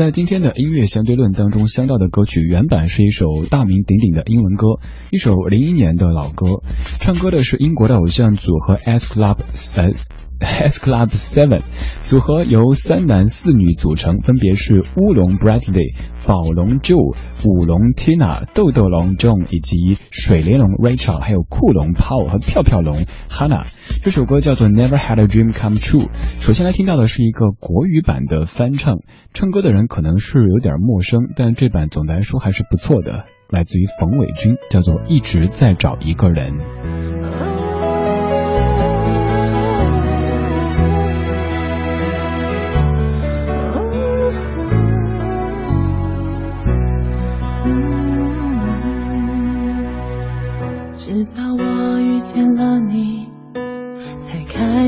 在今天的音乐相对论当中，相到的歌曲原版是一首大名鼎鼎的英文歌，一首零一年的老歌，唱歌的是英国的偶像组合 S Club 呃 S Club Seven 组合由三男四女组成，分别是乌龙 Bradley、宝龙 Joe、舞龙 Tina、豆豆龙 John 以及水雷龙 Rachel，还有酷龙 Paul 和跳跳龙 Hannah。这首歌叫做 Never Had a Dream Come True。首先来听到的是一个国语版的翻唱，唱歌的人可能是有点陌生，但这版总的来说还是不错的，来自于冯伟军，叫做一直在找一个人。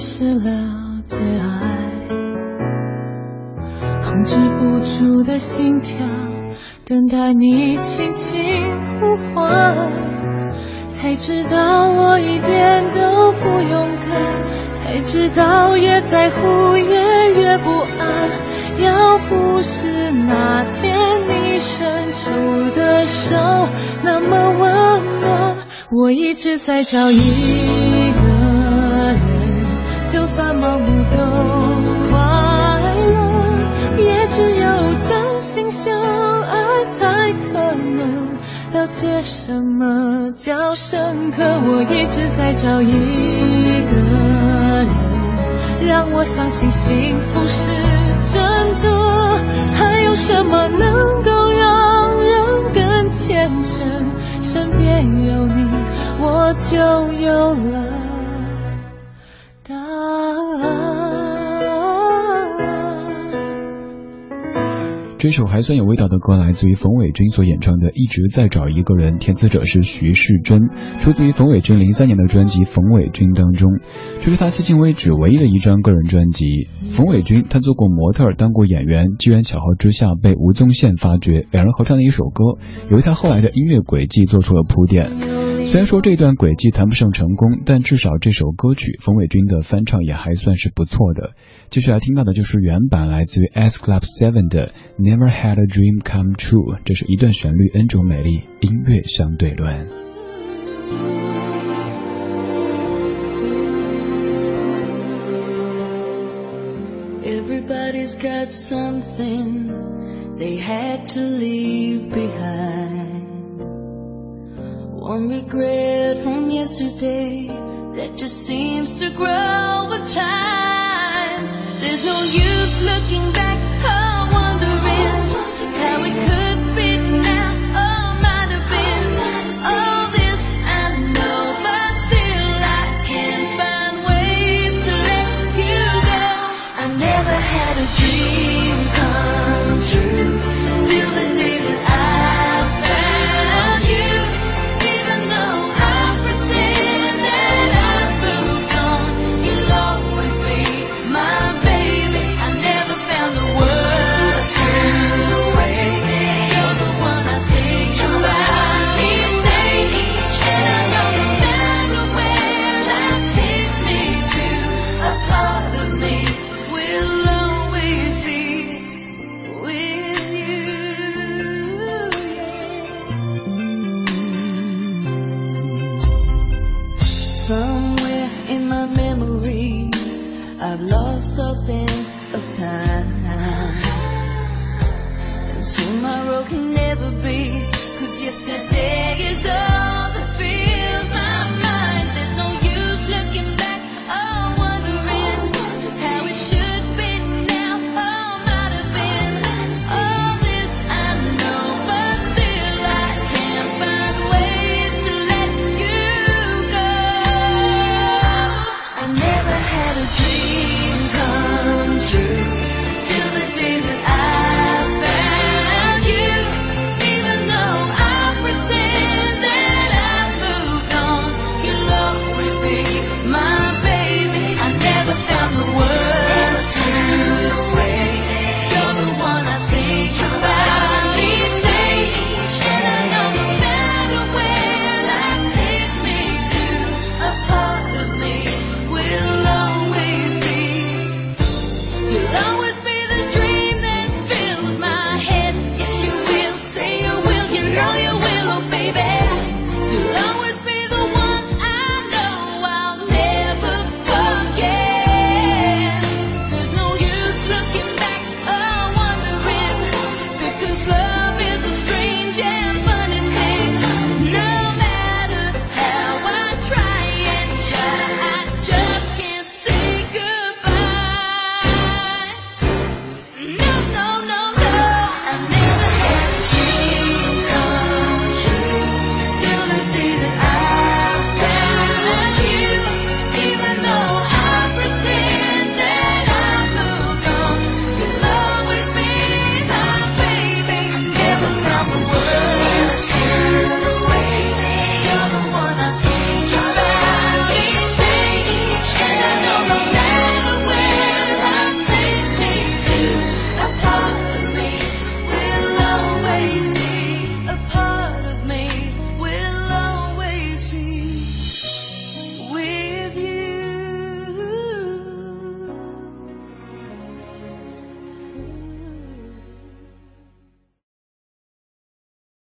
开始了解爱，控制不住的心跳，等待你轻轻呼唤，才知道我一点都不勇敢，才知道越在乎也越不安。要不是那天你伸出的手那么温暖。我一直在找一了解什么叫深刻。我一直在找一个人，让我相信幸福是真的，还有什么能够让人更虔诚？身边有你，我就有了答案。这首还算有味道的歌来自于冯伟军所演唱的《一直在找一个人》，填词者是徐世珍，出自于冯伟军零三年的专辑《冯伟军》当中。这是他迄今为止唯一的一张个人专辑。冯伟军他做过模特，当过演员，机缘巧合之下被吴宗宪发掘，两人合唱的一首歌，也为他后来的音乐轨迹做出了铺垫。虽然说这段轨迹谈不上成功，但至少这首歌曲冯伟军的翻唱也还算是不错的。接下来听到的就是原版来自于 S Club Seven 的 Never Had a Dream Come True，这是一段旋律 N 种美丽，音乐相对论。Everybody's got something they had to leave behind. One regret from yesterday that just seems to grow with time. There's no use looking back tomorrow can never be. Cause yesterday.